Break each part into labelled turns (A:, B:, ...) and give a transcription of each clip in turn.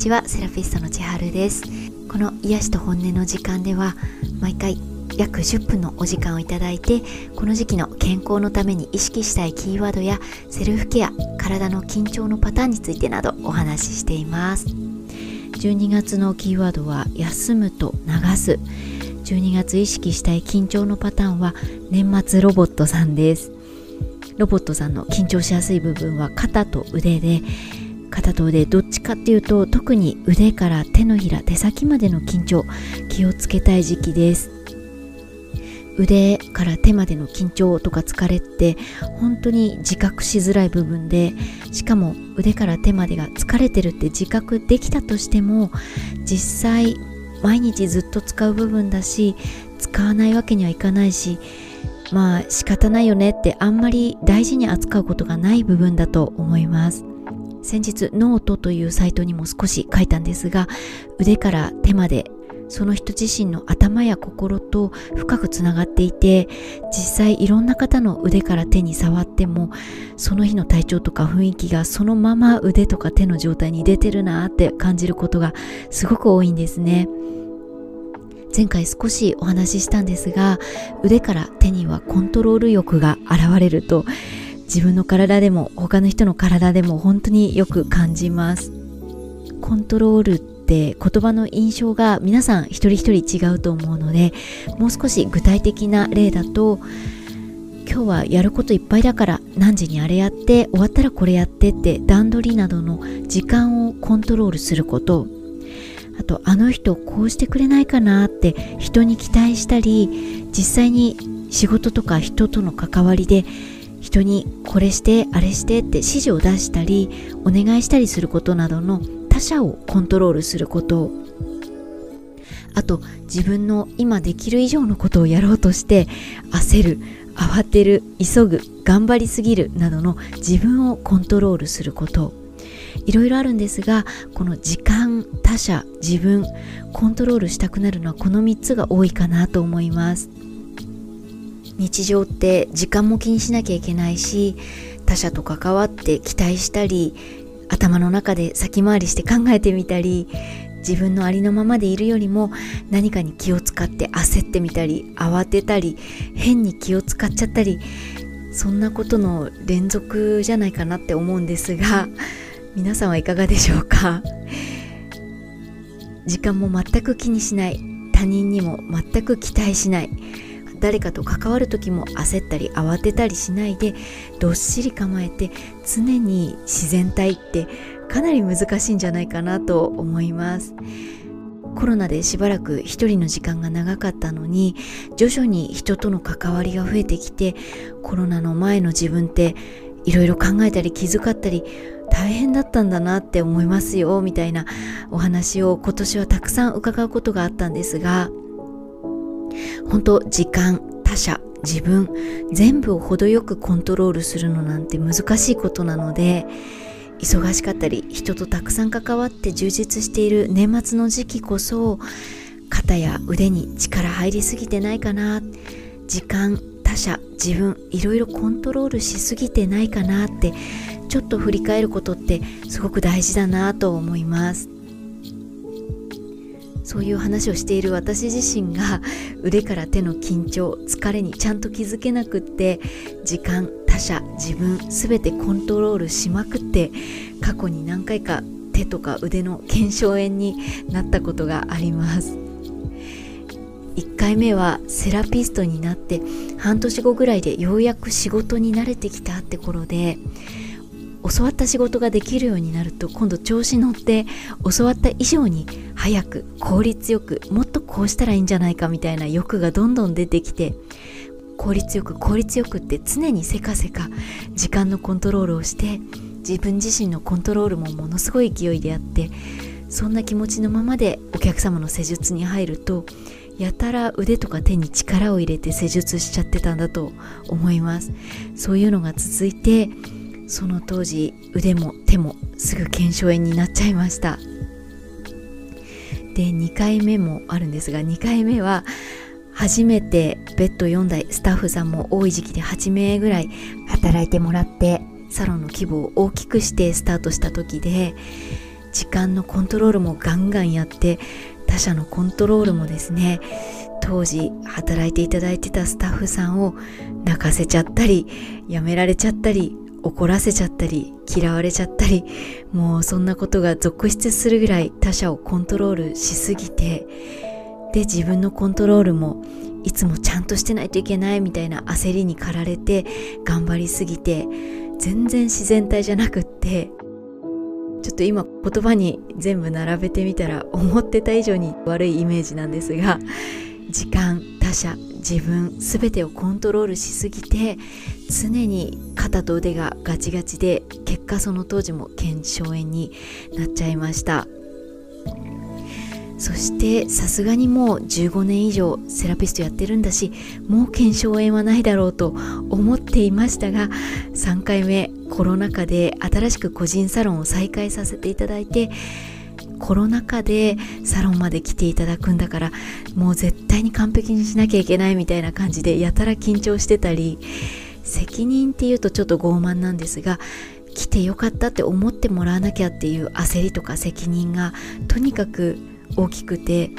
A: ちはセラピストの千春です。この癒しと本音の時間では毎回約10分のお時間をいただいてこの時期の健康のために意識したいキーワードやセルフケア体の緊張のパターンについてなどお話ししています。12月のキーワードは休むと流す。12月意識したい緊張のパターンは年末ロボットさんです。ロボットさんの緊張しやすい部分は肩と腕で肩と腕どっちかっていうと特に腕から手のひら手先までの緊張気をつけたい時期です。腕から手までの緊張とか疲れって本当に自覚しづらい部分でしかも腕から手までが疲れてるって自覚できたとしても実際毎日ずっと使う部分だし使わないわけにはいかないしまあ仕方ないよねってあんまり大事に扱うことがない部分だと思います。先日ノートというサイトにも少し書いたんですが腕から手までその人自身の頭や心と深くつながっていて実際いろんな方の腕から手に触ってもその日の体調とか雰囲気がそのまま腕とか手の状態に出てるなって感じることがすごく多いんですね。前回少しお話ししたんですが腕から手にはコントロール欲が現れると自分の体でも他の人の体でも本当によく感じます。コントロールって言葉の印象が皆さん一人一人違うと思うのでもう少し具体的な例だと今日はやることいっぱいだから何時にあれやって終わったらこれやってって段取りなどの時間をコントロールすること。あとあの人こうしてくれないかなって人に期待したり実際に仕事とか人との関わりで人にこれしてあれしてって指示を出したりお願いしたりすることなどの他者をコントロールすること。あと自分の今できる以上のことをやろうとして焦る慌てる急ぐ頑張りすぎるなどの自分をコントロールすること。いろいろあるんですがこの時間他者自分コントロールしたくなるのはこの3つが多いかなと思います。日常って時間も気にしなきゃいけないし他者と関わって期待したり頭の中で先回りして考えてみたり自分のありのままでいるよりも何かに気を使って焦ってみたり慌てたり変に気を使っちゃったりそんなことの連続じゃないかなって思うんですが 皆さんはいかがでしょうか？時間も全く気にしない。他人にも全く期待しない。誰かと関わる時も焦ったり慌てたりしないでどっしり構えて常に自然体ってかなり難しいんじゃないかなと思います。コロナでしばらく一人の時間が長かったのに徐々に人との関わりが増えてきてコロナの前の自分っていろいろ考えたり気遣ったり大変だったんだなって思いますよみたいなお話を今年はたくさん伺うことがあったんですが本当時間他者自分全部を程よくコントロールするのなんて難しいことなので忙しかったり人とたくさん関わって充実している年末の時期こそ肩や腕に力入りすぎてないかな。時間他者自分いろいろコントロールしすぎてないかなってちょっと振り返ることってすごく大事だなと思います。そういう話をしている私自身が腕から手の緊張疲れにちゃんと気づけなくって時間他者自分全てコントロールしまくって過去に何回か手とか腕の腱鞘炎になったことがあります。1回目はセラピストになって半年後ぐらいでようやく仕事に慣れてきたって頃で教わった仕事ができるようになると今度調子乗って教わった以上に早く効率よくもっとこうしたらいいんじゃないかみたいな欲がどんどん出てきて効率よく効率よくって常にせかせか時間のコントロールをして自分自身のコントロールもものすごい勢いであってそんな気持ちのままでお客様の施術に入るとやたら腕とか手に力を入れて施術しちゃってたんだと思います。そういうのが続いてその当時腕も手もすぐ腱鞘炎になっちゃいました。で2回目もあるんですが2回目は初めてベッド4台スタッフさんも多い時期で8名ぐらい働いてもらってサロンの規模を大きくしてスタートした時で時間のコントロールもガンガンやって他者のコントロールもですね当時働いていただいてたスタッフさんを泣かせちゃったり辞められちゃったり怒らせちゃったり嫌われちゃったりもうそんなことが続出するぐらい他者をコントロールしすぎてで自分のコントロールもいつもちゃんとしてないといけないみたいな焦りに駆られて頑張りすぎて全然自然体じゃなくってちょっと今言葉に全部並べてみたら思ってた以上に悪いイメージなんですが時間他者自分全てをコントロールしすぎて常に肩と腕がガチガチで結果その当時も腱鞘炎になっちゃいました。そしてさすがにもう15年以上セラピストやってるんだしもう腱鞘炎はないだろうと思っていましたが3回目コロナ禍で新しく個人サロンを再開させていただいてコロナ禍でサロンまで来ていただくんだからもう絶対に完璧にしなきゃいけないみたいな感じでやたら緊張してたり責任っていうとちょっと傲慢なんですが来てよかったって思ってもらわなきゃっていう焦りとか責任がとにかく大きくて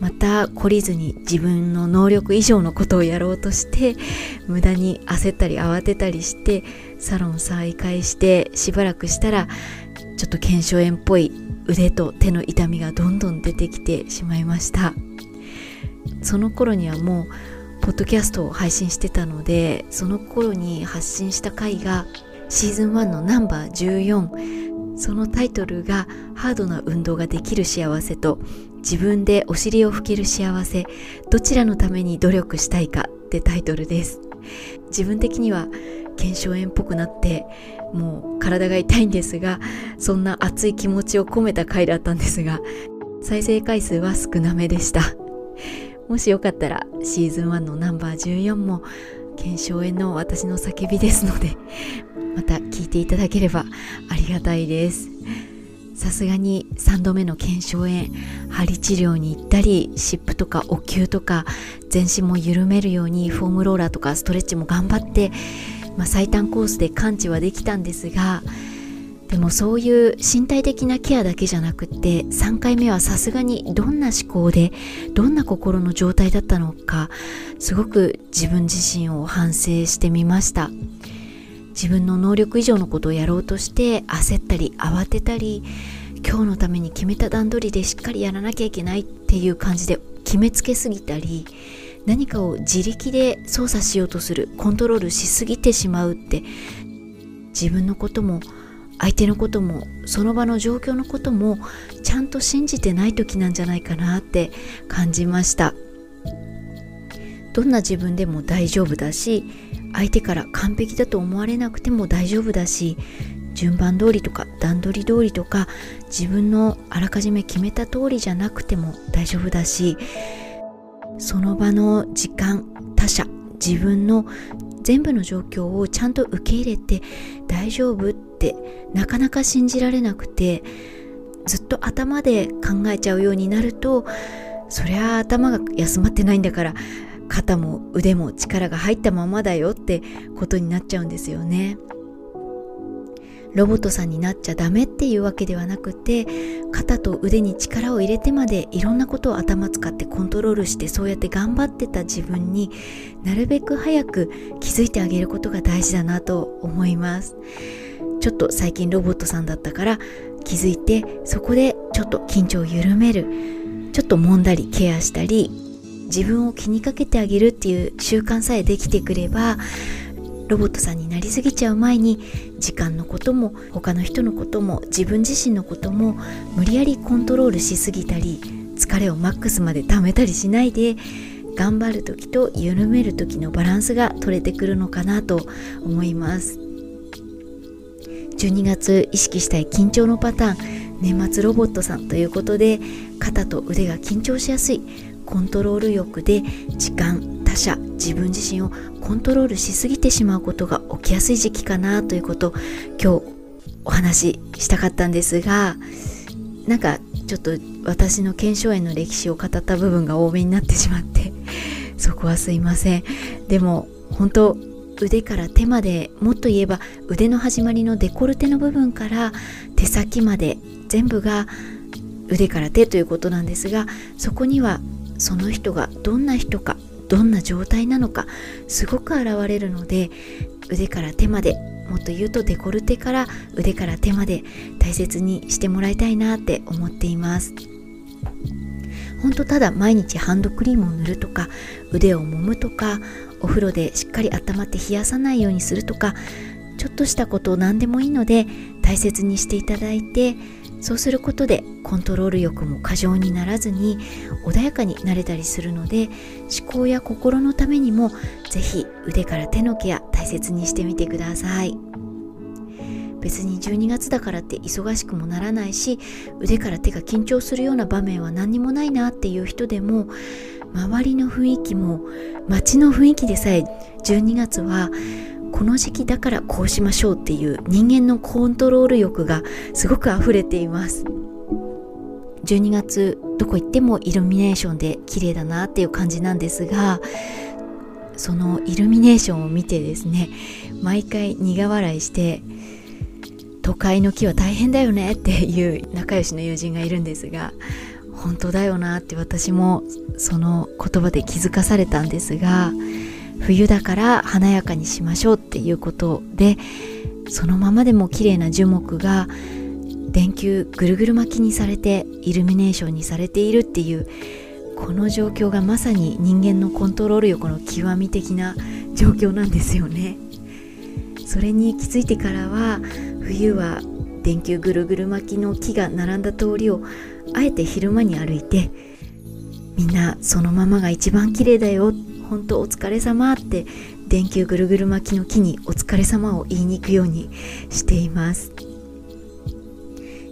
A: また懲りずに自分の能力以上のことをやろうとして無駄に焦ったり慌てたりしてサロン再開してしばらくしたらちょっと腱鞘炎っぽい腕と手の痛みがどんどん出てきてしまいました。その頃にはもうポッドキャストを配信してたのでその頃に発信した回がシーズン1のナンバー14そのタイトルがハードな運動ができる幸せと自分でお尻を拭ける幸せどちらのために努力したいかってタイトルです。自分的には腱鞘炎っぽくなってもう体が痛いんですがそんな熱い気持ちを込めた回だったんですが再生回数は少なめでした。もしよかったらシーズン1のナンバー14も腱鞘炎の私の叫びですのでまた聞いていただければありがたいです。さすがに3度目の腱鞘炎針治療に行ったり湿布とかお灸とか全身も緩めるようにフォームローラーとかストレッチも頑張ってまあ、最短コースで完治はできたんですがでもそういう身体的なケアだけじゃなくって3回目はさすがにどんな思考でどんな心の状態だったのかすごく自分自身を反省してみました。自分の能力以上のことをやろうとして焦ったり慌てたり今日のために決めた段取りでしっかりやらなきゃいけないっていう感じで決めつけすぎたり何かを自力で操作しようとするコントロールしすぎてしまうって自分のことも相手のこともその場の状況のこともちゃんと信じてない時なんじゃないかなって感じました。どんな自分でも大丈夫だし相手から完璧だと思われなくても大丈夫だし順番通りとか段取り通りとか自分のあらかじめ決めた通りじゃなくても大丈夫だしその場の時間他者自分の全部の状況をちゃんと受け入れて大丈夫ってなかなか信じられなくてずっと頭で考えちゃうようになるとそりゃ頭が休まってないんだから肩も腕も力が入ったままだよってことになっちゃうんですよね。ロボットさんになっちゃダメっていうわけではなくて肩と腕に力を入れてまでいろんなことを頭使ってコントロールしてそうやって頑張ってた自分になるべく早く気づいてあげることが大事だなと思います。ちょっと最近ロボットさんだったから気づいてそこでちょっと緊張を緩める。ちょっと揉んだりケアしたり自分を気にかけてあげるっていう習慣さえできてくればロボットさんになりすぎちゃう前に時間のことも他の人のことも自分自身のことも無理やりコントロールしすぎたり疲れをマックスまで溜めたりしないで頑張る時と緩める時のバランスが取れてくるのかなと思います。12月意識したい緊張のパターン年末ロボットさんということで肩と腕が緊張しやすいコントロール欲で時間者自分自身をコントロールしすぎてしまうことが起きやすい時期かなということ今日お話ししたかったんですがなんかちょっと私の腱鞘炎の歴史を語った部分が多めになってしまってそこはすいません。でも本当腕から手までもっと言えば腕の始まりのデコルテの部分から手先まで全部が腕から手ということなんですがそこにはその人がどんな人かどんな状態なのかすごく現れるので腕から手までもっと言うとデコルテから腕から手まで大切にしてもらいたいなって思っています。ほんとただ毎日ハンドクリームを塗るとか腕を揉むとかお風呂でしっかり温まって冷やさないようにするとかちょっとしたことを何でもいいので大切にしていただいてそうすることでコントロール欲も過剰にならずに穏やかになれたりするので思考や心のためにも是非腕から手のケア大切にしてみてください。別に12月だからって忙しくもならないし腕から手が緊張するような場面は何にもないなっていう人でも周りの雰囲気も街の雰囲気でさえ12月はこの時期だからこうしましょうっていう人間のコントロール欲がすごく溢れています。12月どこ行ってもイルミネーションで綺麗だなっていう感じなんですがそのイルミネーションを見てですね毎回苦笑いして都会の木は大変だよねっていう仲良しの友人がいるんですが本当だよなって私もその言葉で気づかされたんですが冬だから華やかにしましょうっていうことでそのままでも綺麗な樹木が電球ぐるぐる巻きにされてイルミネーションにされているっていうこの状況がまさに人間のコントロール欲の極み的な状況なんですよね。それに気づいてからは冬は電球ぐるぐる巻きの木が並んだ通りをあえて昼間に歩いてみんなそのままが一番綺麗だよって本当お疲れ様って電球ぐるぐる巻きの木にお疲れ様を言いに行くようにしています。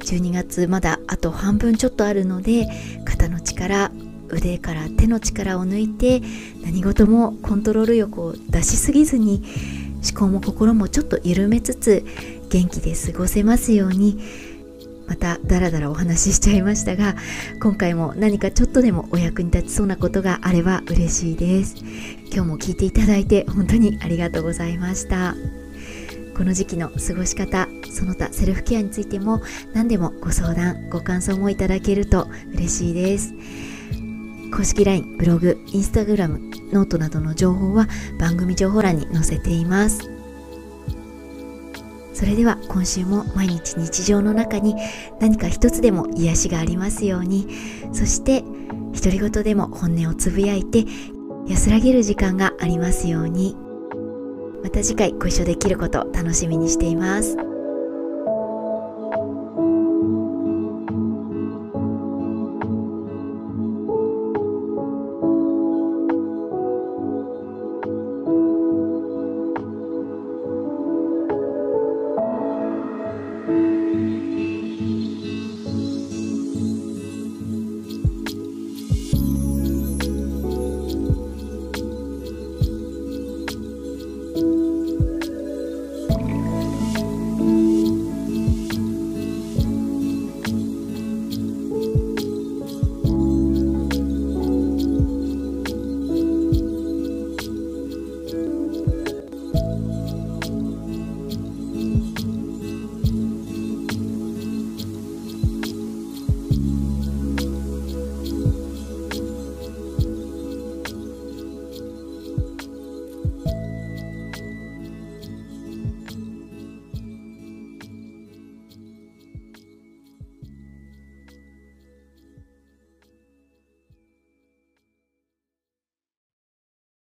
A: 12月まだあと半分ちょっとあるので肩の力腕から手の力を抜いて何事もコントロール欲を出しすぎずに思考も心もちょっと緩めつつ元気で過ごせますように。またダラダラお話ししちゃいましたが今回も何かちょっとでもお役に立ちそうなことがあれば嬉しいです。今日も聞いていただいて本当にありがとうございました。この時期の過ごし方その他セルフケアについても何でもご相談ご感想もいただけると嬉しいです。公式 LINE、ブログ、Instagram、ノートなどの情報は番組情報欄に載せています。それでは今週も毎日日常の中に何か一つでも癒しがありますようにそして独り言でも本音をつぶやいて安らげる時間がありますようにまた次回ご一緒できること楽しみにしています。